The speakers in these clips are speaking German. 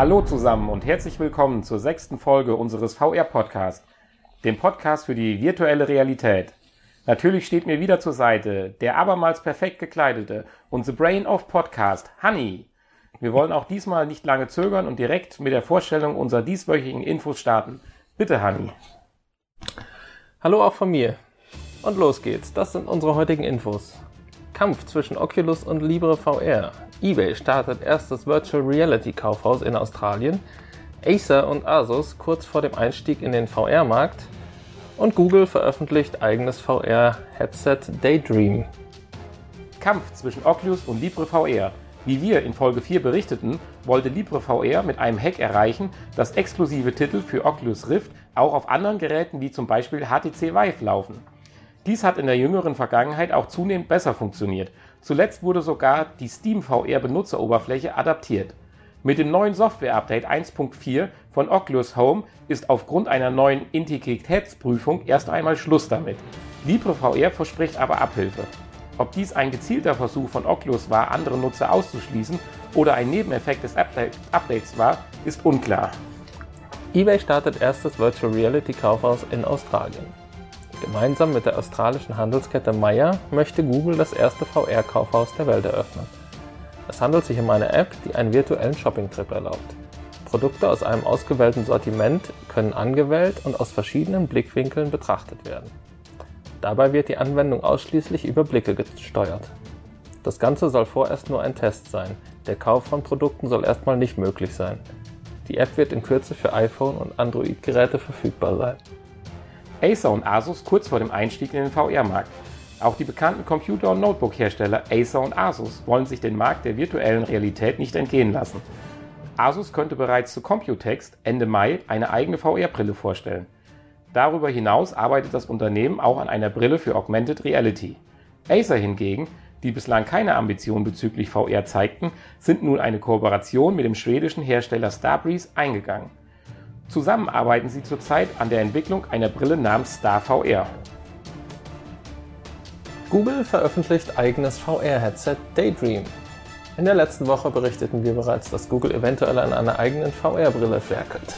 Hallo zusammen und herzlich willkommen zur sechsten Folge unseres VR-Podcasts, dem Podcast für die virtuelle Realität. Natürlich steht mir wieder zur Seite der abermals perfekt gekleidete und The Brain of Podcast, Honey. Wir wollen auch diesmal nicht lange zögern und direkt mit der Vorstellung unserer dieswöchigen Infos starten. Bitte, Honey. Hallo auch von mir. Und los geht's. Das sind unsere heutigen Infos. Kampf zwischen Oculus und Libre VR. eBay startet erstes Virtual Reality Kaufhaus in Australien. Acer und Asus kurz vor dem Einstieg in den VR-Markt. Und Google veröffentlicht eigenes VR-Headset Daydream. Kampf zwischen Oculus und Libre VR. Wie wir in Folge 4 berichteten, wollte Libre VR mit einem Hack erreichen, dass exklusive Titel für Oculus Rift auch auf anderen Geräten wie zum Beispiel HTC Vive laufen. Dies hat in der jüngeren Vergangenheit auch zunehmend besser funktioniert. Zuletzt wurde sogar die Steam VR Benutzeroberfläche adaptiert. Mit dem neuen Software-Update 1.4 von Oculus Home ist aufgrund einer neuen Integritätsprüfung erst einmal Schluss damit. LibreVR verspricht aber Abhilfe. Ob dies ein gezielter Versuch von Oculus war, andere Nutzer auszuschließen oder ein Nebeneffekt des Updates war, ist unklar. eBay startet erstes Virtual Reality Kaufhaus in Australien. Gemeinsam mit der australischen Handelskette Myer möchte Google das erste VR-Kaufhaus der Welt eröffnen. Es handelt sich um eine App, die einen virtuellen Shopping-Trip erlaubt. Produkte aus einem ausgewählten Sortiment können angewählt und aus verschiedenen Blickwinkeln betrachtet werden. Dabei wird die Anwendung ausschließlich über Blicke gesteuert. Das Ganze soll vorerst nur ein Test sein. Der Kauf von Produkten soll erstmal nicht möglich sein. Die App wird in Kürze für iPhone und Android-Geräte verfügbar sein. Acer und Asus kurz vor dem Einstieg in den VR-Markt. Auch die bekannten Computer- und Notebook-Hersteller Acer und Asus wollen sich den Markt der virtuellen Realität nicht entgehen lassen. Asus könnte bereits zu Computex Ende Mai eine eigene VR-Brille vorstellen. Darüber hinaus arbeitet das Unternehmen auch an einer Brille für Augmented Reality. Acer hingegen, die bislang keine Ambitionen bezüglich VR zeigten, sind nun eine Kooperation mit dem schwedischen Hersteller Starbreeze eingegangen. Zusammen arbeiten sie zurzeit an der Entwicklung einer Brille namens Star VR. Google veröffentlicht eigenes VR-Headset Daydream. In der letzten Woche berichteten wir bereits, dass Google eventuell an einer eigenen VR-Brille werkelt.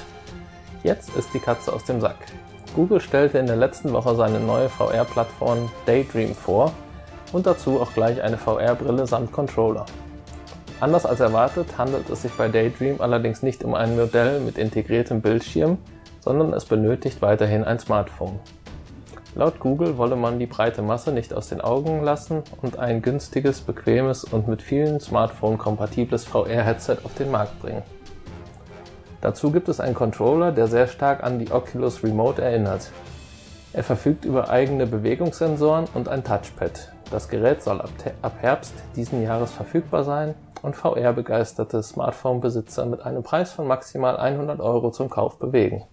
Jetzt ist die Katze aus dem Sack. Google stellte in der letzten Woche seine neue VR-Plattform Daydream vor und dazu auch gleich eine VR-Brille samt Controller. Anders als erwartet handelt es sich bei Daydream allerdings nicht um ein Modell mit integriertem Bildschirm, sondern es benötigt weiterhin ein Smartphone. Laut Google wolle man die breite Masse nicht aus den Augen lassen und ein günstiges, bequemes und mit vielen Smartphone kompatibles VR-Headset auf den Markt bringen. Dazu gibt es einen Controller, der sehr stark an die Oculus Remote erinnert. Er verfügt über eigene Bewegungssensoren und ein Touchpad. Das Gerät soll ab Herbst diesen Jahres verfügbar sein und VR-begeisterte Smartphone-Besitzer mit einem Preis von maximal 100 Euro zum Kauf bewegen.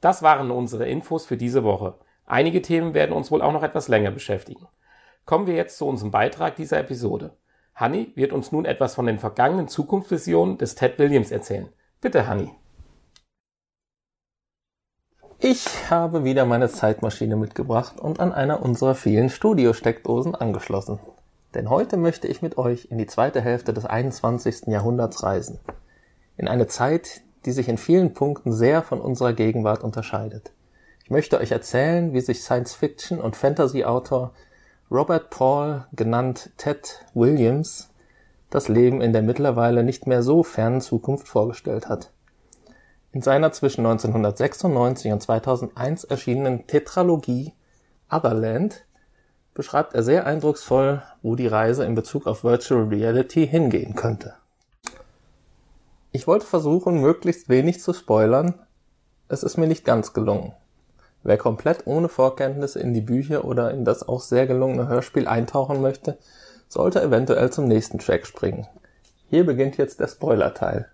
Das waren unsere Infos für diese Woche. Einige Themen werden uns wohl auch noch etwas länger beschäftigen. Kommen wir jetzt zu unserem Beitrag dieser Episode. Hanni wird uns nun etwas von den vergangenen Zukunftsvisionen des Ted Williams erzählen. Bitte, Hanni. Ich habe wieder meine Zeitmaschine mitgebracht und an einer unserer vielen Studiosteckdosen angeschlossen denn heute möchte ich mit euch in die zweite Hälfte des 21. Jahrhunderts reisen. In eine Zeit, die sich in vielen Punkten sehr von unserer Gegenwart unterscheidet. Ich möchte euch erzählen, wie sich Science-Fiction und Fantasy-Autor Robert Paul, genannt Ted Williams, das Leben in der mittlerweile nicht mehr so fernen Zukunft vorgestellt hat. In seiner zwischen 1996 und 2001 erschienenen Tetralogie Otherland beschreibt er sehr eindrucksvoll, wo die Reise in Bezug auf Virtual Reality hingehen könnte. Ich wollte versuchen, möglichst wenig zu spoilern. Es ist mir nicht ganz gelungen. Wer komplett ohne Vorkenntnisse in die Bücher oder in das auch sehr gelungene Hörspiel eintauchen möchte, sollte eventuell zum nächsten Track springen. Hier beginnt jetzt der Spoiler-Teil.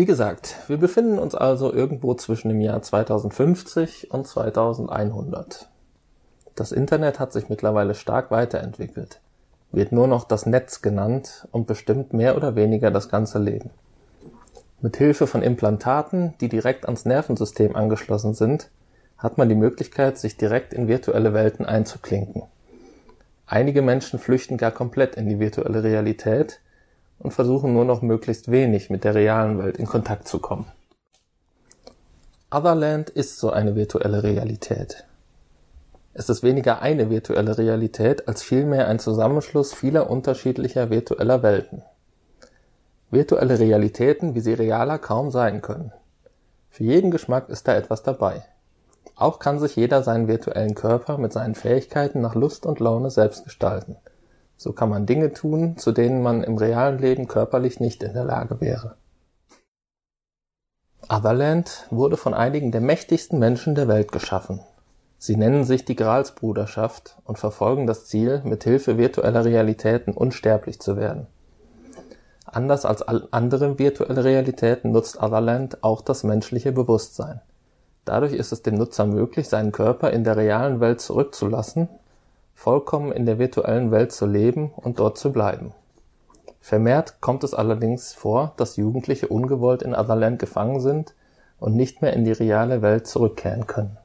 Wie gesagt, wir befinden uns also irgendwo zwischen dem Jahr 2050 und 2100. Das Internet hat sich mittlerweile stark weiterentwickelt, wird nur noch das Netz genannt und bestimmt mehr oder weniger das ganze Leben. Mit Hilfe von Implantaten, die direkt ans Nervensystem angeschlossen sind, hat man die Möglichkeit, sich direkt in virtuelle Welten einzuklinken. Einige Menschen flüchten gar komplett in die virtuelle Realität und versuchen nur noch möglichst wenig mit der realen Welt in Kontakt zu kommen. Otherland ist so eine virtuelle Realität. Es ist weniger eine virtuelle Realität als vielmehr ein Zusammenschluss vieler unterschiedlicher virtueller Welten. Virtuelle Realitäten, wie sie realer kaum sein können. Für jeden Geschmack ist da etwas dabei. Auch kann sich jeder seinen virtuellen Körper mit seinen Fähigkeiten nach Lust und Laune selbst gestalten. So kann man Dinge tun, zu denen man im realen Leben körperlich nicht in der Lage wäre. Otherland wurde von einigen der mächtigsten Menschen der Welt geschaffen. Sie nennen sich die Gralsbruderschaft und verfolgen das Ziel, mit Hilfe virtueller Realitäten unsterblich zu werden. Anders als andere virtuelle Realitäten nutzt Otherland auch das menschliche Bewusstsein. Dadurch ist es dem Nutzer möglich, seinen Körper in der realen Welt zurückzulassen, vollkommen in der virtuellen Welt zu leben und dort zu bleiben. Vermehrt kommt es allerdings vor, dass Jugendliche ungewollt in Otherland gefangen sind und nicht mehr in die reale Welt zurückkehren können.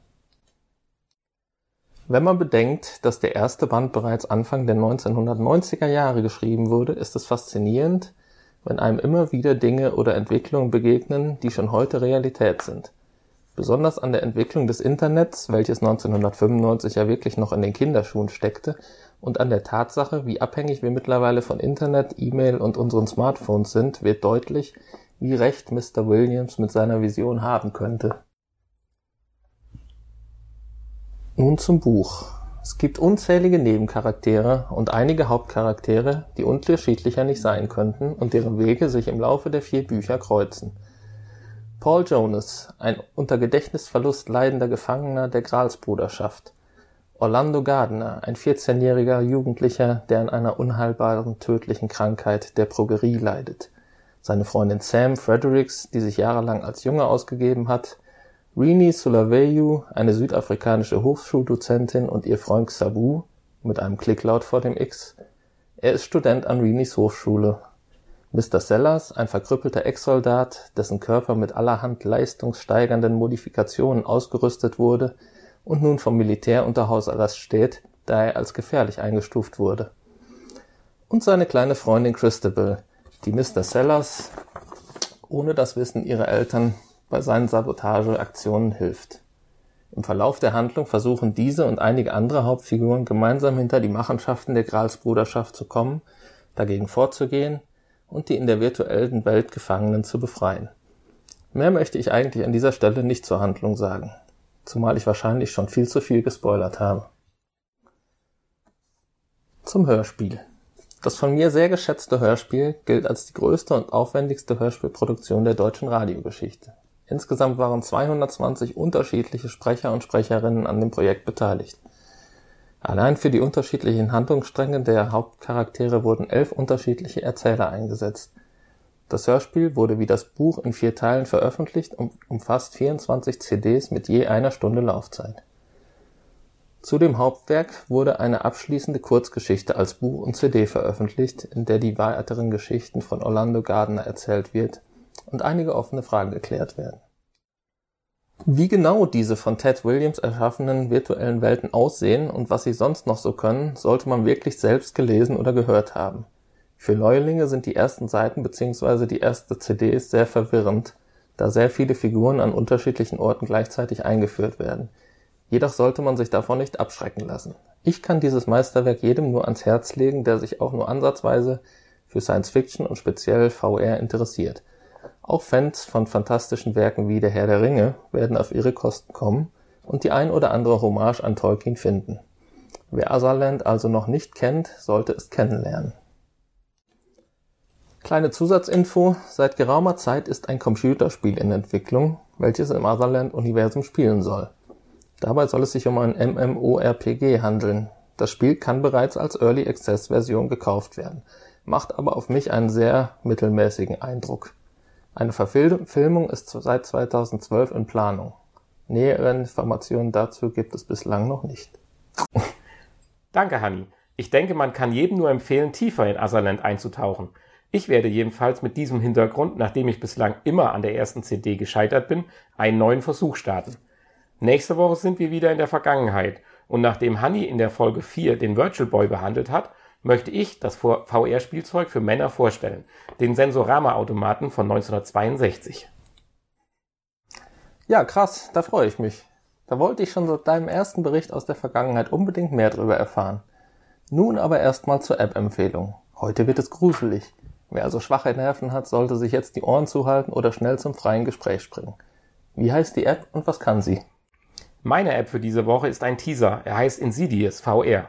Wenn man bedenkt, dass der erste Band bereits Anfang der 1990er Jahre geschrieben wurde, ist es faszinierend, wenn einem immer wieder Dinge oder Entwicklungen begegnen, die schon heute Realität sind. Besonders an der Entwicklung des Internets, welches 1995 ja wirklich noch in den Kinderschuhen steckte, und an der Tatsache, wie abhängig wir mittlerweile von Internet, E-Mail und unseren Smartphones sind, wird deutlich, wie recht Mr. Williams mit seiner Vision haben könnte. Nun zum Buch. Es gibt unzählige Nebencharaktere und einige Hauptcharaktere, die unterschiedlicher nicht sein könnten und deren Wege sich im Laufe der vier Bücher kreuzen. Paul Jonas, ein unter Gedächtnisverlust leidender Gefangener der Gralsbruderschaft. Orlando Gardner, ein 14-jähriger Jugendlicher, der an einer unheilbaren tödlichen Krankheit der Progerie leidet. Seine Freundin Sam Fredericks, die sich jahrelang als Junge ausgegeben hat, Rini Sulaveyu, eine südafrikanische Hochschuldozentin und ihr Freund Sabu mit einem Klicklaut vor dem X. Er ist Student an Rinis Hochschule. Mr. Sellers, ein verkrüppelter Ex-Soldat, dessen Körper mit allerhand leistungssteigernden Modifikationen ausgerüstet wurde und nun vom Militär unter Hausarrest steht, da er als gefährlich eingestuft wurde. Und seine kleine Freundin Christabel, die Mr. Sellers ohne das Wissen ihrer Eltern bei seinen Sabotageaktionen hilft. Im Verlauf der Handlung versuchen diese und einige andere Hauptfiguren gemeinsam hinter die Machenschaften der Gralsbruderschaft zu kommen, dagegen vorzugehen und die in der virtuellen Welt Gefangenen zu befreien. Mehr möchte ich eigentlich an dieser Stelle nicht zur Handlung sagen, zumal ich wahrscheinlich schon viel zu viel gespoilert habe. Zum Hörspiel. Das von mir sehr geschätzte Hörspiel gilt als die größte und aufwendigste Hörspielproduktion der deutschen Radiogeschichte. Insgesamt waren 220 unterschiedliche Sprecher und Sprecherinnen an dem Projekt beteiligt. Allein für die unterschiedlichen Handlungsstränge der Hauptcharaktere wurden elf unterschiedliche Erzähler eingesetzt. Das Hörspiel wurde wie das Buch in vier Teilen veröffentlicht und umfasst 24 CDs mit je einer Stunde Laufzeit. Zu dem Hauptwerk wurde eine abschließende Kurzgeschichte als Buch und CD veröffentlicht, in der die weiteren Geschichten von Orlando Gardner erzählt wird und einige offene Fragen geklärt werden. Wie genau diese von Ted Williams erschaffenen virtuellen Welten aussehen und was sie sonst noch so können, sollte man wirklich selbst gelesen oder gehört haben. Für Neulinge sind die ersten Seiten bzw. die erste CDs sehr verwirrend, da sehr viele Figuren an unterschiedlichen Orten gleichzeitig eingeführt werden. Jedoch sollte man sich davon nicht abschrecken lassen. Ich kann dieses Meisterwerk jedem nur ans Herz legen, der sich auch nur ansatzweise für Science Fiction und speziell VR interessiert. Auch Fans von fantastischen Werken wie Der Herr der Ringe werden auf ihre Kosten kommen und die ein oder andere Hommage an Tolkien finden. Wer Otherland also noch nicht kennt, sollte es kennenlernen. Kleine Zusatzinfo, seit geraumer Zeit ist ein Computerspiel in Entwicklung, welches im Otherland-Universum spielen soll. Dabei soll es sich um ein MMORPG handeln. Das Spiel kann bereits als Early Access Version gekauft werden, macht aber auf mich einen sehr mittelmäßigen Eindruck. Eine Verfilmung ist seit 2012 in Planung. Nähere Informationen dazu gibt es bislang noch nicht. Danke, Hanni. Ich denke, man kann jedem nur empfehlen, tiefer in Otherland einzutauchen. Ich werde jedenfalls mit diesem Hintergrund, nachdem ich bislang immer an der ersten CD gescheitert bin, einen neuen Versuch starten. Nächste Woche sind wir wieder in der Vergangenheit und nachdem Hanni in der Folge 4 den Virtual Boy behandelt hat, möchte ich das VR-Spielzeug für Männer vorstellen, den Sensorama-Automaten von 1962. Ja, krass, da freue ich mich. Da wollte ich schon seit deinem ersten Bericht aus der Vergangenheit unbedingt mehr drüber erfahren. Nun aber erstmal zur App-Empfehlung. Heute wird es gruselig. Wer also schwache Nerven hat, sollte sich jetzt die Ohren zuhalten oder schnell zum freien Gespräch springen. Wie heißt die App und was kann sie? Meine App für diese Woche ist ein Teaser. Er heißt Insidious VR.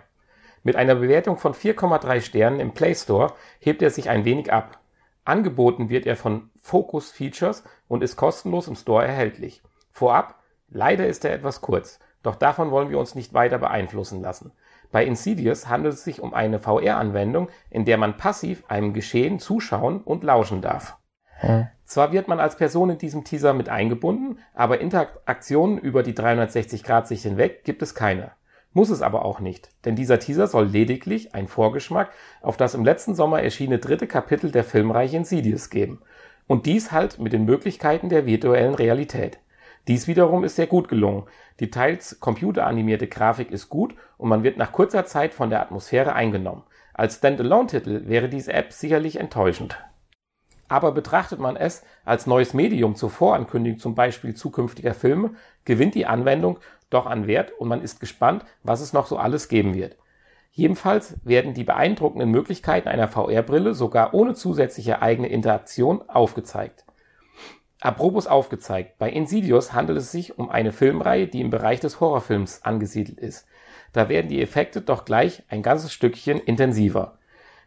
Mit einer Bewertung von 4,3 Sternen im Play Store hebt er sich ein wenig ab. Angeboten wird er von Focus Features und ist kostenlos im Store erhältlich. Vorab, leider ist er etwas kurz, doch davon wollen wir uns nicht weiter beeinflussen lassen. Bei Insidious handelt es sich um eine VR-Anwendung, in der man passiv einem Geschehen zuschauen und lauschen darf. Hm. Zwar wird man als Person in diesem Teaser mit eingebunden, aber Interaktionen über die 360-Grad-Sicht hinweg gibt es keine. Muss es aber auch nicht, denn dieser Teaser soll lediglich ein Vorgeschmack auf das im letzten Sommer erschienene dritte Kapitel der Filmreihe Insidious geben. Und dies halt mit den Möglichkeiten der virtuellen Realität. Dies wiederum ist sehr gut gelungen. Die teils computeranimierte Grafik ist gut und man wird nach kurzer Zeit von der Atmosphäre eingenommen. Als Standalone-Titel wäre diese App sicherlich enttäuschend. Aber betrachtet man es als neues Medium zur Vorankündigung zum Beispiel zukünftiger Filme, gewinnt die Anwendung doch an Wert und man ist gespannt, was es noch so alles geben wird. Jedenfalls werden die beeindruckenden Möglichkeiten einer VR-Brille sogar ohne zusätzliche eigene Interaktion aufgezeigt. Apropos aufgezeigt, bei Insidious handelt es sich um eine Filmreihe, die im Bereich des Horrorfilms angesiedelt ist. Da werden die Effekte doch gleich ein ganzes Stückchen intensiver.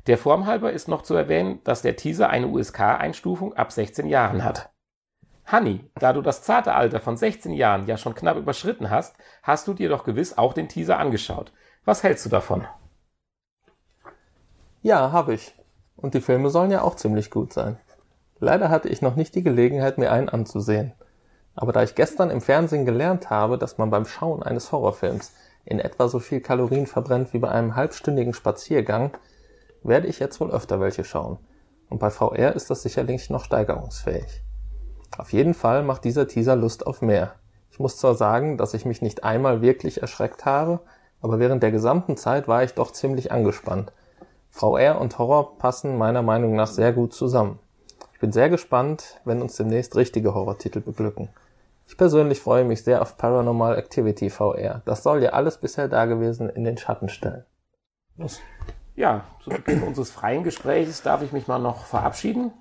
Der Form halber ist noch zu erwähnen, dass der Teaser eine USK-Einstufung ab 16 Jahren hat. Honey, da du das zarte Alter von 16 Jahren ja schon knapp überschritten hast, hast du dir doch gewiss auch den Teaser angeschaut. Was hältst du davon? Ja, habe ich. Und die Filme sollen ja auch ziemlich gut sein. Leider hatte ich noch nicht die Gelegenheit, mir einen anzusehen. Aber da ich gestern im Fernsehen gelernt habe, dass man beim Schauen eines Horrorfilms in etwa so viel Kalorien verbrennt wie bei einem halbstündigen Spaziergang, werde ich jetzt wohl öfter welche schauen. Und bei VR ist das sicherlich noch steigerungsfähig. Auf jeden Fall macht dieser Teaser Lust auf mehr. Ich muss zwar sagen, dass ich mich nicht einmal wirklich erschreckt habe, aber während der gesamten Zeit war ich doch ziemlich angespannt. VR und Horror passen meiner Meinung nach sehr gut zusammen. Ich bin sehr gespannt, wenn uns demnächst richtige Horrortitel beglücken. Ich persönlich freue mich sehr auf Paranormal Activity VR. Das soll ja alles bisher Dagewesen in den Schatten stellen. Ja, zu Beginn unseres freien Gesprächs darf ich mich mal noch verabschieden.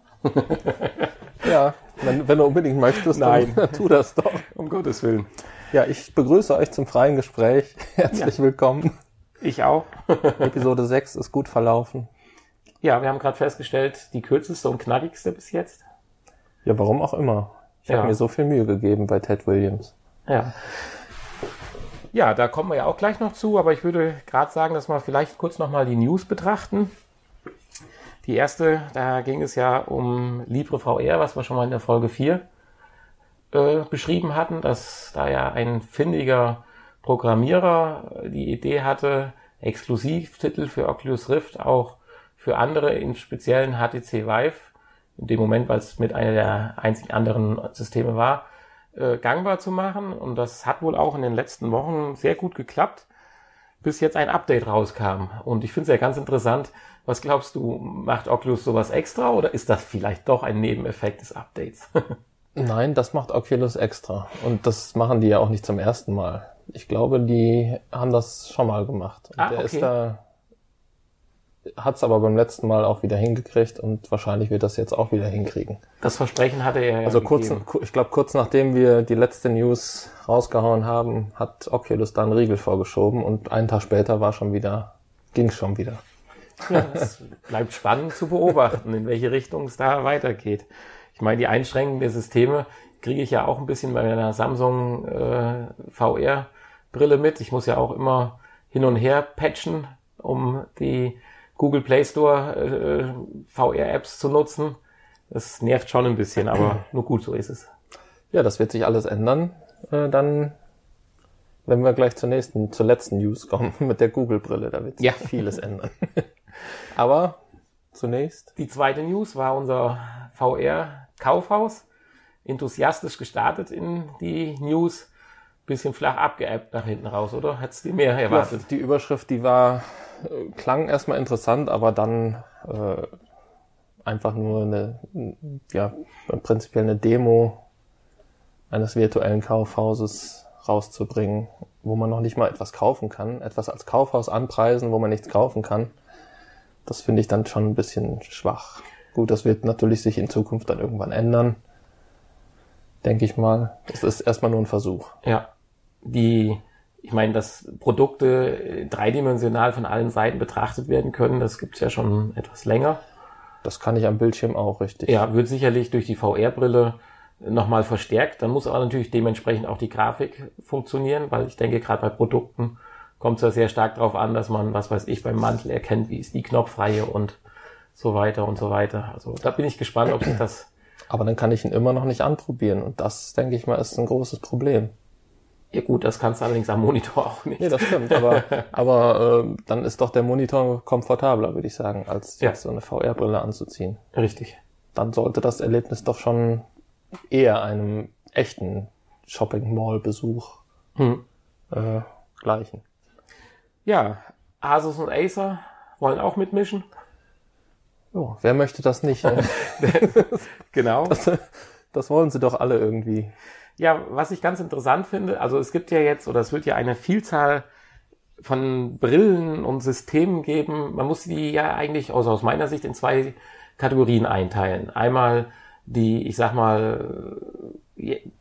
Ja, wenn, wenn, du unbedingt möchtest, Nein. dann tu das doch. Um Gottes Willen. Ja, ich begrüße euch zum freien Gespräch. Herzlich ja. willkommen. Ich auch. Episode 6 ist gut verlaufen. Ja, wir haben gerade festgestellt, die kürzeste und knackigste bis jetzt. Ja, warum auch immer. Ich ja. habe mir so viel Mühe gegeben bei Ted Williams. Ja. Ja, da kommen wir ja auch gleich noch zu, aber ich würde gerade sagen, dass wir vielleicht kurz nochmal die News betrachten. Die erste, da ging es ja um Libre VR, was wir schon mal in der Folge 4 äh, beschrieben hatten, dass da ja ein findiger Programmierer die Idee hatte, Exklusivtitel für Oculus Rift auch für andere in speziellen HTC Vive, in dem Moment, weil es mit einer der einzigen anderen Systeme war, äh, gangbar zu machen. Und das hat wohl auch in den letzten Wochen sehr gut geklappt, bis jetzt ein Update rauskam. Und ich finde es ja ganz interessant. Was glaubst du, macht Oculus sowas extra oder ist das vielleicht doch ein Nebeneffekt des Updates? Nein, das macht Oculus extra. Und das machen die ja auch nicht zum ersten Mal. Ich glaube, die haben das schon mal gemacht. Und ah, der okay. ist da hat es aber beim letzten Mal auch wieder hingekriegt und wahrscheinlich wird das jetzt auch wieder hinkriegen. Das Versprechen hatte er ja. Also kurz, ich glaube, kurz nachdem wir die letzte News rausgehauen haben, hat Oculus da einen Riegel vorgeschoben und einen Tag später war schon wieder, ging schon wieder. Es bleibt spannend zu beobachten, in welche Richtung es da weitergeht. Ich meine, die Einschränkungen der Systeme kriege ich ja auch ein bisschen bei meiner Samsung äh, VR-Brille mit. Ich muss ja auch immer hin und her patchen, um die Google Play Store äh, VR-Apps zu nutzen. Das nervt schon ein bisschen, aber nur gut, so ist es. Ja, das wird sich alles ändern. Äh, dann, wenn wir gleich zur nächsten, zur letzten News kommen mit der Google-Brille, da wird sich Ja. vieles ändern. aber zunächst. Die zweite News war unser VR-Kaufhaus. Enthusiastisch gestartet in die News. Bisschen flach abgeappt nach hinten raus, oder? Hättest du mehr erwartet? Ja, die Überschrift, die war äh, klang erstmal interessant, aber dann äh, einfach nur eine, ja, prinzipiell eine Demo eines virtuellen Kaufhauses rauszubringen, wo man noch nicht mal etwas kaufen kann, etwas als Kaufhaus anpreisen, wo man nichts kaufen kann. Das finde ich dann schon ein bisschen schwach. Gut, das wird natürlich sich in Zukunft dann irgendwann ändern. Denke ich mal. Es ist erstmal nur ein Versuch. Ja. Die, ich meine, dass Produkte dreidimensional von allen Seiten betrachtet werden können, das gibt's ja schon etwas länger. Das kann ich am Bildschirm auch richtig. Ja, wird sicherlich durch die VR-Brille nochmal verstärkt. Dann muss aber natürlich dementsprechend auch die Grafik funktionieren, weil ich denke, gerade bei Produkten kommt es ja sehr stark darauf an, dass man, was weiß ich, beim Mantel erkennt, wie ist die Knopfreihe und so weiter und so weiter. Also da bin ich gespannt, ob sich das. Aber dann kann ich ihn immer noch nicht anprobieren und das, denke ich mal, ist ein großes Problem. Ja gut, das kannst du allerdings am Monitor auch nicht. Nee, das stimmt, aber, aber äh, dann ist doch der Monitor komfortabler, würde ich sagen, als Ja. jetzt so eine VR-Brille anzuziehen. Richtig. Dann sollte das Erlebnis doch schon eher einem echten Shopping-Mall-Besuch Hm. äh, gleichen. Ja, Asus und Acer wollen auch mitmischen. Jo, wer möchte das nicht? ne? Genau. das wollen sie doch alle irgendwie. Ja, was ich ganz interessant finde, also es gibt ja jetzt, oder es wird ja eine Vielzahl von Brillen und Systemen geben. Man muss die ja eigentlich, also aus meiner Sicht, in zwei Kategorien einteilen. Einmal die, ich sag mal,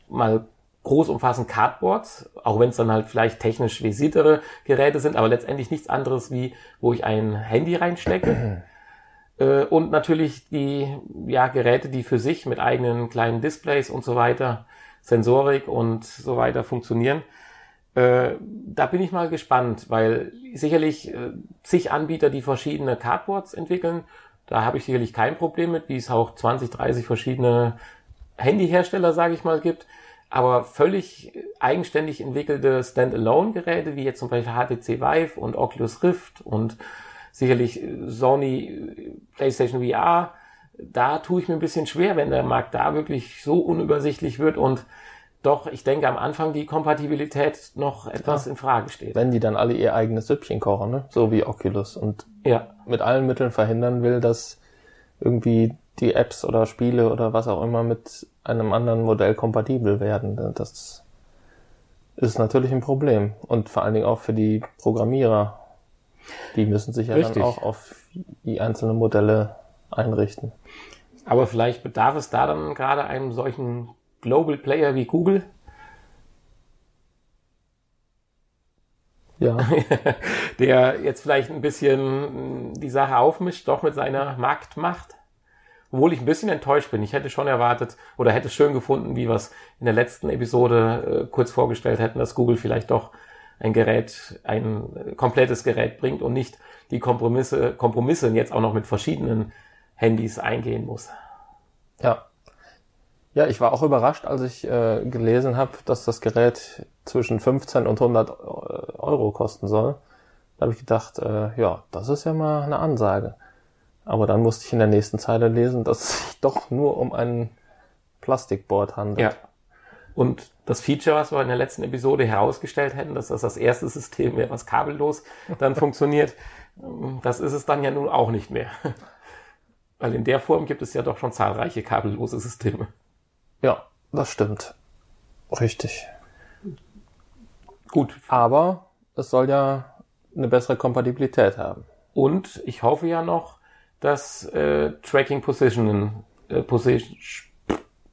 mal groß umfassend Cardboards, auch wenn es dann halt vielleicht technisch versiertere Geräte sind, aber letztendlich nichts anderes wie, wo ich ein Handy reinstecke. Äh, und natürlich die ja, Geräte, die für sich mit eigenen kleinen Displays und so weiter, Sensorik und so weiter funktionieren. Äh, da bin ich mal gespannt, weil sicherlich äh, zig Anbieter, die verschiedene Cardboards entwickeln, da habe ich sicherlich kein Problem mit, wie es auch 20, 30 verschiedene Handyhersteller, sage ich mal, gibt. Aber völlig eigenständig entwickelte Standalone-Geräte, wie jetzt zum Beispiel HTC Vive und Oculus Rift und sicherlich äh, Sony äh, PlayStation VR, da tue ich mir ein bisschen schwer, wenn der Markt da wirklich so unübersichtlich wird und doch, ich denke, am Anfang die Kompatibilität noch etwas in Frage steht. Wenn die dann alle ihr eigenes Süppchen kochen, ne? so wie Oculus und Ja, mit allen Mitteln verhindern will, dass irgendwie die Apps oder Spiele oder was auch immer mit einem anderen Modell kompatibel werden. Das ist natürlich ein Problem. Und vor allen Dingen auch für die Programmierer. Die müssen sich ja Richtig. dann auch auf die einzelnen Modelle einrichten. aber vielleicht bedarf es da dann gerade einem solchen Global Player wie Google, Ja, der jetzt vielleicht ein bisschen die Sache aufmischt, doch mit seiner Marktmacht. Obwohl ich ein bisschen enttäuscht bin. Ich hätte schon erwartet oder hätte es schön gefunden, wie wir es in der letzten Episode äh, kurz vorgestellt hätten, dass Google vielleicht doch ein Gerät, ein äh, komplettes Gerät bringt und nicht die Kompromisse, Kompromisse jetzt auch noch mit verschiedenen Handys eingehen muss. ja. Ja, ich war auch überrascht, als ich äh, gelesen habe, dass das Gerät zwischen 15 und 100 Euro kosten soll. Da habe ich gedacht, äh, ja, das ist ja mal eine Ansage. Aber dann musste ich in der nächsten Zeile lesen, dass es sich doch nur um ein Plastikboard handelt. Ja. Und das Feature, was wir in der letzten Episode herausgestellt hätten, dass das das erste System wäre, was kabellos dann funktioniert, das ist es dann ja nun auch nicht mehr. Weil in der Form gibt es ja doch schon zahlreiche kabellose Systeme. ja, das stimmt. Richtig. Gut. Aber es soll ja eine bessere Kompatibilität haben. Und ich hoffe ja noch, dass äh, Tracking Positionen, äh, Position,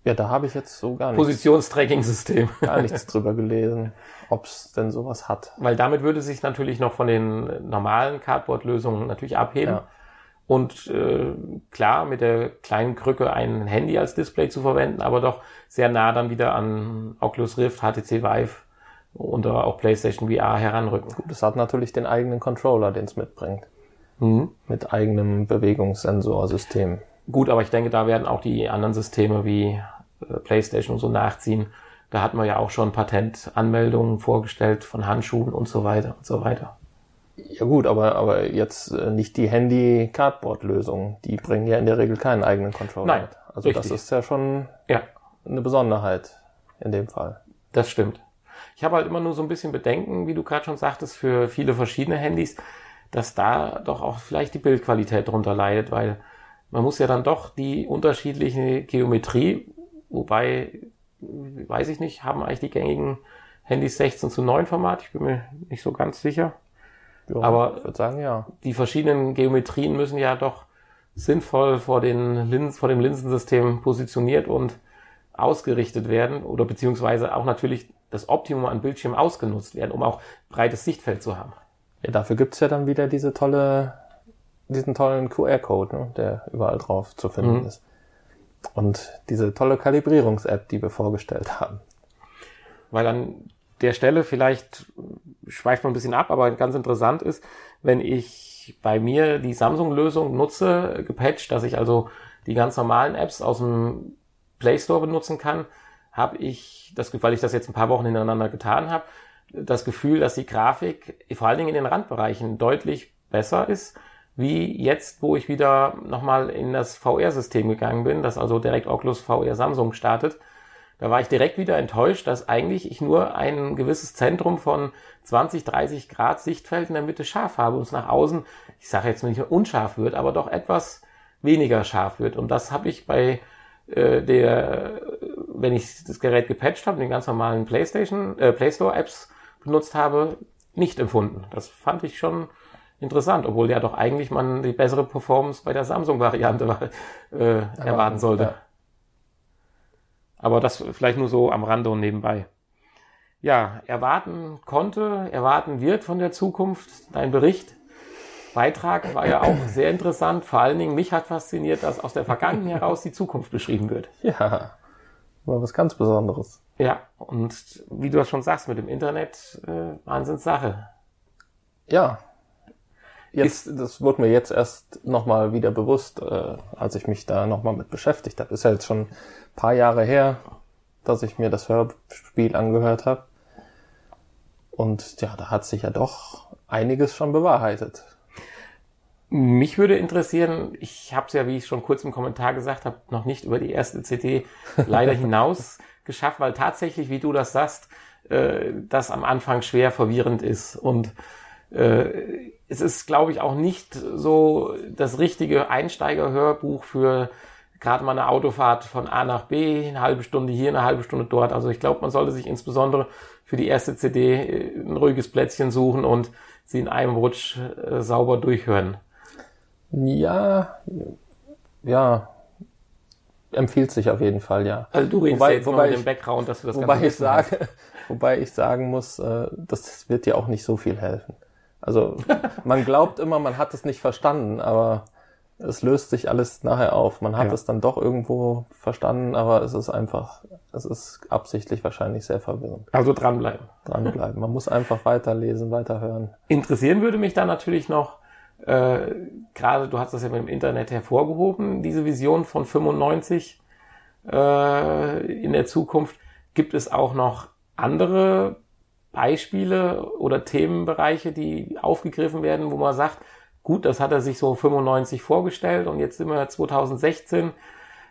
Ja, da habe ich jetzt so gar nichts, Positionstracking-System. gar nichts drüber gelesen, ob es denn sowas hat. Weil damit würde sich natürlich noch von den normalen Cardboard-Lösungen natürlich abheben. Ja. Und äh, klar, mit der kleinen Krücke ein Handy als Display zu verwenden, aber doch sehr nah dann wieder an Oculus Rift, HTC Vive und auch PlayStation VR heranrücken. Das hat natürlich den eigenen Controller, den es mitbringt. Mhm. Mit eigenem Bewegungssensorsystem. Gut, aber ich denke, da werden auch die anderen Systeme wie äh, PlayStation und so nachziehen. Da hatten wir ja auch schon Patentanmeldungen vorgestellt von Handschuhen und so weiter und so weiter. Ja gut, aber, aber jetzt äh, nicht die Handy-Cardboard-Lösung. Die bringen ja in der Regel keinen eigenen Controller Nein, mit. Also das richtig. ist ja schon Ja, eine Besonderheit in dem Fall. Das stimmt. Ich habe halt immer nur so ein bisschen Bedenken, wie du gerade schon sagtest, für viele verschiedene Handys, dass da doch auch vielleicht die Bildqualität drunter leidet, weil man muss ja dann doch die unterschiedliche Geometrie, wobei, weiß ich nicht, haben eigentlich die gängigen Handys 16 zu 9 Format, ich bin mir nicht so ganz sicher. Ja, Aber ich würde sagen, ja. die verschiedenen Geometrien müssen ja doch sinnvoll vor, den Lins, vor dem Linsensystem positioniert und ausgerichtet werden oder beziehungsweise auch natürlich das Optimum an Bildschirm ausgenutzt werden, um auch breites Sichtfeld zu haben. Ja, dafür gibt's ja dann wieder diese tolle, diesen tollen QR-Code, ne, der überall drauf zu finden Mhm. ist. Und diese tolle Kalibrierungs-App, die wir vorgestellt haben. Weil an der Stelle vielleicht schweift man ein bisschen ab, aber ganz interessant ist, wenn ich bei mir die Samsung-Lösung nutze, gepatcht, dass ich also die ganz normalen Apps aus dem Play Store benutzen kann, habe ich das weil ich das jetzt ein paar Wochen hintereinander getan habe, das Gefühl, dass die Grafik vor allen Dingen in den Randbereichen deutlich besser ist, wie jetzt, wo ich wieder nochmal in das VR-System gegangen bin, das also direkt Oculus VR Samsung startet. Da war ich direkt wieder enttäuscht, dass eigentlich ich nur ein gewisses Zentrum von 20, 30 Grad Sichtfeld in der Mitte scharf habe und es nach außen, ich sage jetzt nicht unscharf wird, aber doch etwas weniger scharf wird. Und das habe ich bei äh, der, wenn ich das Gerät gepatcht habe, den ganz normalen PlayStation, äh, Play Store Apps benutzt habe, nicht empfunden. Das fand ich schon interessant, obwohl ja doch eigentlich man die bessere Performance bei der Samsung-Variante äh, erwarten sollte. ja. Aber das vielleicht nur so am Rande und nebenbei. Ja, erwarten konnte, erwarten wird von der Zukunft. Dein Bericht, Beitrag war ja auch sehr interessant. Vor allen Dingen mich hat fasziniert, dass aus der Vergangenheit heraus die Zukunft beschrieben wird. Ja, war was ganz Besonderes. Ja, und wie du das schon sagst, mit dem Internet, äh, Wahnsinnssache. Ja. Jetzt, das wurde mir jetzt erst nochmal wieder bewusst, äh, als ich mich da nochmal mit beschäftigt habe. Ist ja jetzt schon ein paar Jahre her, dass ich mir das Hörspiel angehört habe. Und ja, da hat sich ja doch einiges schon bewahrheitet. Mich würde interessieren, ich habe es ja, wie ich schon kurz im Kommentar gesagt habe, noch nicht über die erste CD leider hinaus geschafft, weil tatsächlich, wie du das sagst, äh, das am Anfang schwer verwirrend ist. Und äh, es ist, glaube ich, auch nicht so das richtige Einsteigerhörbuch für gerade mal eine Autofahrt von A nach B, eine halbe Stunde hier, eine halbe Stunde dort. Also ich glaube, man sollte sich insbesondere für die erste CD äh, ein ruhiges Plätzchen suchen und sie in einem Rutsch äh, sauber durchhören. Ja, ja, empfiehlt sich auf jeden Fall, ja. Also du redest Wobei- ja jetzt nur wobei mit ich- dem Background, dass du das Wobei Ganze ich hast. sage, wobei ich sagen muss, äh, das wird dir auch nicht so viel helfen. Also man glaubt immer, man hat es nicht verstanden, aber es löst sich alles nachher auf. Man hat Ja. es dann doch irgendwo verstanden, aber es ist einfach, es ist absichtlich wahrscheinlich sehr verwirrend. Also dranbleiben. Dranbleiben. Man muss einfach weiterlesen, weiterhören. Interessieren würde mich dann natürlich noch, äh, gerade du hast das ja mit dem Internet hervorgehoben, diese Vision von 95 äh, in der Zukunft. Gibt es auch noch andere Beispiele oder Themenbereiche, die aufgegriffen werden, wo man sagt, gut, das hat er sich so 95 vorgestellt und jetzt sind wir 2016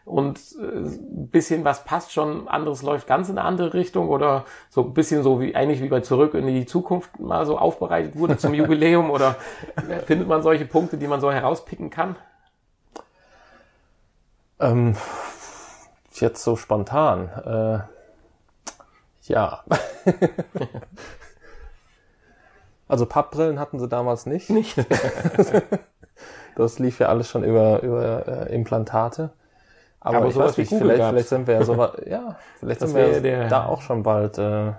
und äh, ein bisschen was passt schon, anderes läuft ganz in eine andere Richtung oder so ein bisschen so wie eigentlich wie bei Zurück in die Zukunft mal so aufbereitet wurde zum Jubiläum oder äh, findet man solche Punkte, die man so herauspicken kann? Ähm, jetzt so spontan. Äh, ja. also Pappbrillen hatten sie damals nicht. Nicht? Das lief ja alles schon über, über äh, Implantate. Aber, Aber sowas weiß wie Google vielleicht, gab's. vielleicht sind wir ja so weit, ja, vielleicht Das sind wir der- da auch schon bald äh,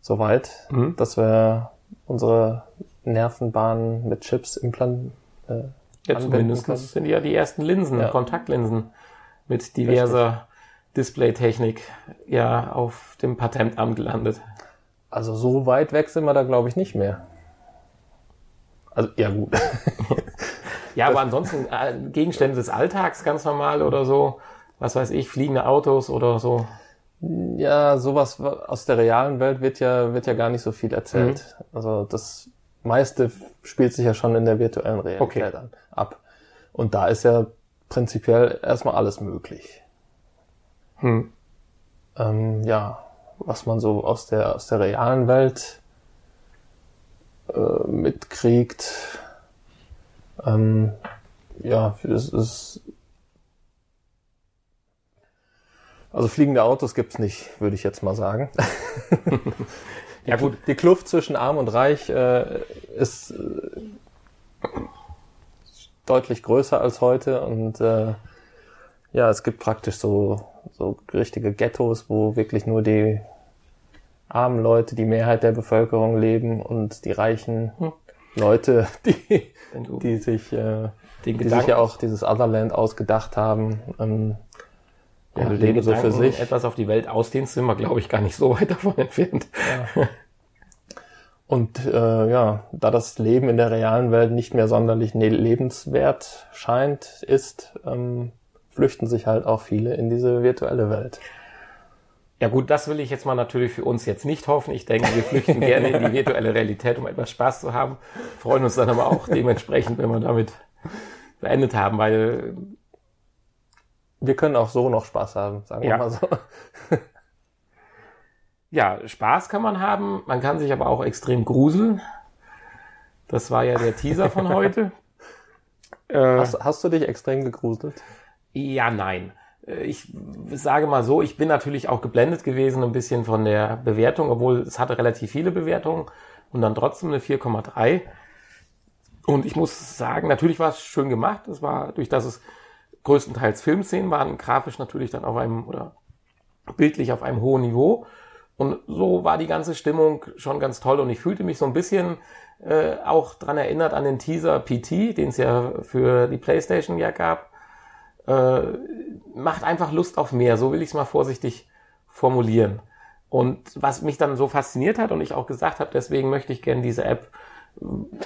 so weit, Mhm. dass wir unsere Nervenbahnen mit Chips implantieren. Äh, Ja, zumindest können. sind ja die ersten Linsen, Ja. Kontaktlinsen mit diverser Displaytechnik ja auf dem Patentamt gelandet. Also so weit weg sind wir da, glaube ich, nicht mehr. Also, ja gut. Ja, aber ansonsten äh, Gegenstände des Alltags ganz normal oder so, was weiß ich, fliegende Autos oder so. Ja, sowas aus der realen Welt wird ja, wird ja gar nicht so viel erzählt. Mhm. Also das meiste spielt sich ja schon in der virtuellen Realität Okay. an, ab. Und da ist ja prinzipiell erstmal alles möglich. Hm. Ähm, ja, was man so aus der, aus der realen Welt äh, mitkriegt. Ähm, ja, es ist also fliegende Autos gibt's nicht, würde ich jetzt mal sagen. ja gut, die Kluft zwischen Arm und Reich äh, ist äh, deutlich größer als heute und äh, ja, es gibt praktisch so so richtige Ghettos, wo wirklich nur die armen Leute, die Mehrheit der Bevölkerung leben und die reichen hm. Leute, die, die sich, äh, die sich ja auch dieses Otherland ausgedacht haben, ähm, ja, leben so für sich. Etwas auf die Welt ausdehnen, sind wir, glaube ich, gar nicht so weit davon entfernt. Ja. Und äh, ja, da das Leben in der realen Welt nicht mehr sonderlich ne-, lebenswert scheint, ist, ähm, flüchten sich halt auch viele in diese virtuelle Welt. Ja gut, das will ich jetzt mal natürlich für uns jetzt nicht hoffen. Ich denke, wir flüchten gerne in die virtuelle Realität, um etwas Spaß zu haben. Freuen uns dann aber auch dementsprechend, wenn wir damit beendet haben, weil wir können auch so noch Spaß haben, sagen ja. wir mal so. ja, Spaß kann man haben. Man kann sich aber auch extrem gruseln. Das war ja der Teaser von heute. Äh, hast, hast du dich extrem gegruselt? Ja, nein. Äh, ich sage mal so, ich bin natürlich auch geblendet gewesen ein bisschen von der Bewertung, obwohl es hatte relativ viele Bewertungen und dann trotzdem eine 4,3. Und ich muss sagen, natürlich war es schön gemacht. Es war, durch das es größtenteils Filmszenen waren, grafisch natürlich dann auf einem oder bildlich auf einem hohen Niveau. Und so war die ganze Stimmung schon ganz toll und ich fühlte mich so ein bisschen äh, auch dran erinnert an den Teaser PT, den es ja für die PlayStation ja gab äh, macht einfach Lust auf mehr, so will ich es mal vorsichtig formulieren. Und was mich dann so fasziniert hat und ich auch gesagt habe, deswegen möchte ich gerne diese App äh,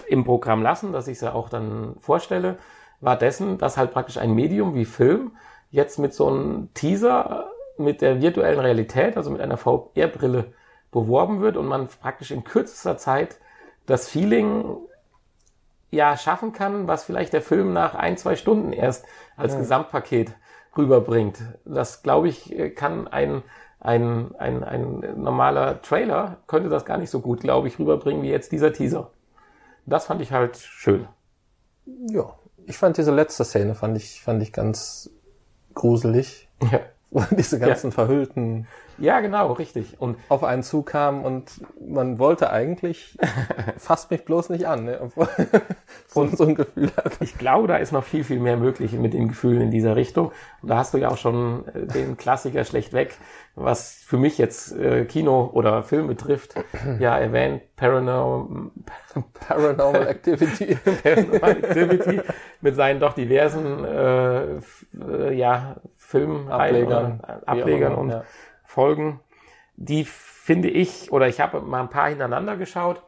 im Programm lassen, dass ich sie auch dann vorstelle, war dessen, dass halt praktisch ein Medium wie Film jetzt mit so einem Teaser mit der virtuellen Realität, also mit einer VR-Brille beworben wird und man praktisch in kürzester Zeit das Feeling ja schaffen kann, was vielleicht der Film nach ein, zwei Stunden erst als ja. Gesamtpaket rüberbringt. Das, glaube ich, kann ein, ein, ein, ein normaler Trailer, könnte das gar nicht so gut, glaube ich, rüberbringen wie jetzt dieser Teaser. Das fand ich halt schön. Ja, ich fand diese letzte Szene, fand ich, fand ich ganz gruselig. Ja. diese ganzen ja. verhüllten ja, genau, richtig. Und auf einen zukam und man wollte eigentlich, fasst mich bloß nicht an, ne? obwohl so, so ein Gefühl hat. Ich glaube, da ist noch viel, viel mehr möglich mit den Gefühlen in dieser Richtung. Und da hast du ja auch schon äh, den Klassiker schlecht weg, was für mich jetzt äh, Kino oder Film betrifft, ja erwähnt, Paranormal, Paranormal Activity. Paranormal Activity mit seinen doch diversen äh, äh ja, Filmablegern, Ablegern, Ablegern und ja. Folgen, die finde ich, oder ich habe mal ein paar hintereinander geschaut,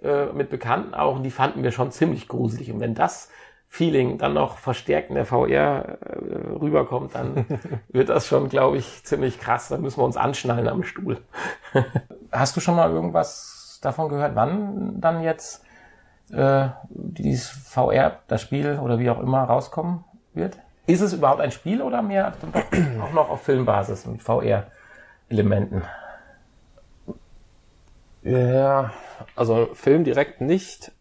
äh, mit Bekannten auch, und die fanden wir schon ziemlich gruselig. Und wenn das Feeling dann noch verstärkt in der VR äh, rüberkommt, dann wird das schon, glaube ich, ziemlich krass. Dann müssen wir uns anschnallen am Stuhl. Hast du schon mal irgendwas davon gehört, wann dann jetzt äh, dieses VR, das Spiel oder wie auch immer rauskommen wird? Ist es überhaupt ein Spiel oder mehr auch noch auf Filmbasis mit VR? Elementen. Ja, also Film direkt nicht.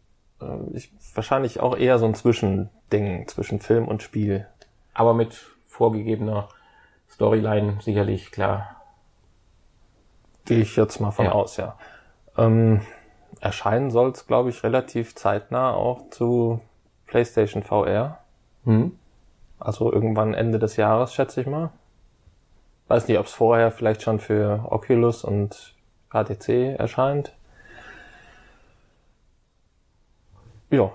Ähm, ich, wahrscheinlich auch eher so ein Zwischending zwischen Film und Spiel. Aber mit vorgegebener Storyline sicherlich klar. Gehe ich jetzt mal von ja. aus, ja. Ähm, erscheinen soll es, glaube ich, relativ zeitnah auch zu PlayStation VR. Hm. Also irgendwann Ende des Jahres, schätze ich mal. Weiß nicht, ob es vorher vielleicht schon für Oculus und HTC erscheint. Ja.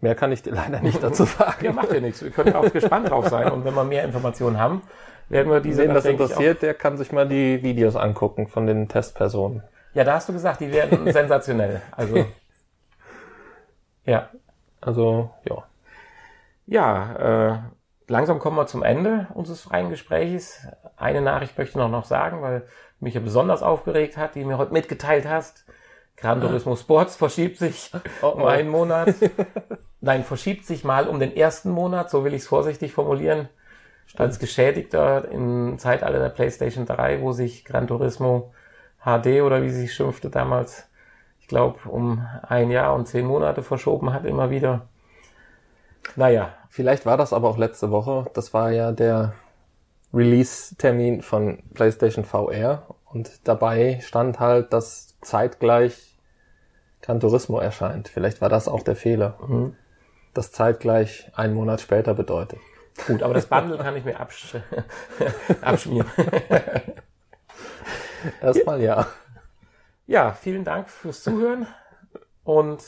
Mehr kann ich dir leider nicht dazu sagen. Ja, macht ja nichts. Wir können auch gespannt drauf sein. Und wenn wir mehr Informationen haben, werden wir diese. Wen das interessiert, der kann sich mal die Videos angucken von den Testpersonen. Ja, da hast du gesagt, die werden sensationell. Also. Ja. Also, ja. Ja, äh, langsam kommen wir zum Ende unseres freien Gesprächs. Eine Nachricht möchte ich noch, noch sagen, weil mich ja besonders aufgeregt hat, die du mir heute mitgeteilt hast. Gran Turismo Sports verschiebt sich oh, um einen Monat. Nein, verschiebt sich mal um den ersten Monat, so will ich es vorsichtig formulieren. Stimmt. Als Geschädigter im Zeitalter der PlayStation 3, wo sich Gran Turismo HD oder wie sie schimpfte damals, ich ich glaube, um ein Jahr und zehn Monate verschoben hat, immer wieder. Naja. Vielleicht war das aber auch letzte Woche. Das war ja der Release-Termin von PlayStation VR und dabei stand halt, dass zeitgleich Gran Turismo erscheint. Vielleicht war das auch der Fehler. Mhm. Das zeitgleich einen Monat später bedeutet. Gut, aber das Bundle kann ich mir absch abschmieren. Erstmal ja. Ja, vielen Dank fürs Zuhören und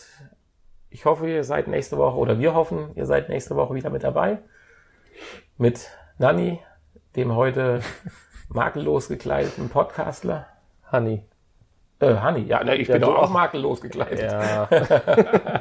ich hoffe, ihr seid nächste Woche oder wir hoffen, ihr seid nächste Woche wieder mit dabei. Mit Nani, dem heute makellos gekleideten Podcastler. Honey. Äh, Honey, ja, ne, ich ja, bin doch auch makellos gekleidet. Ja.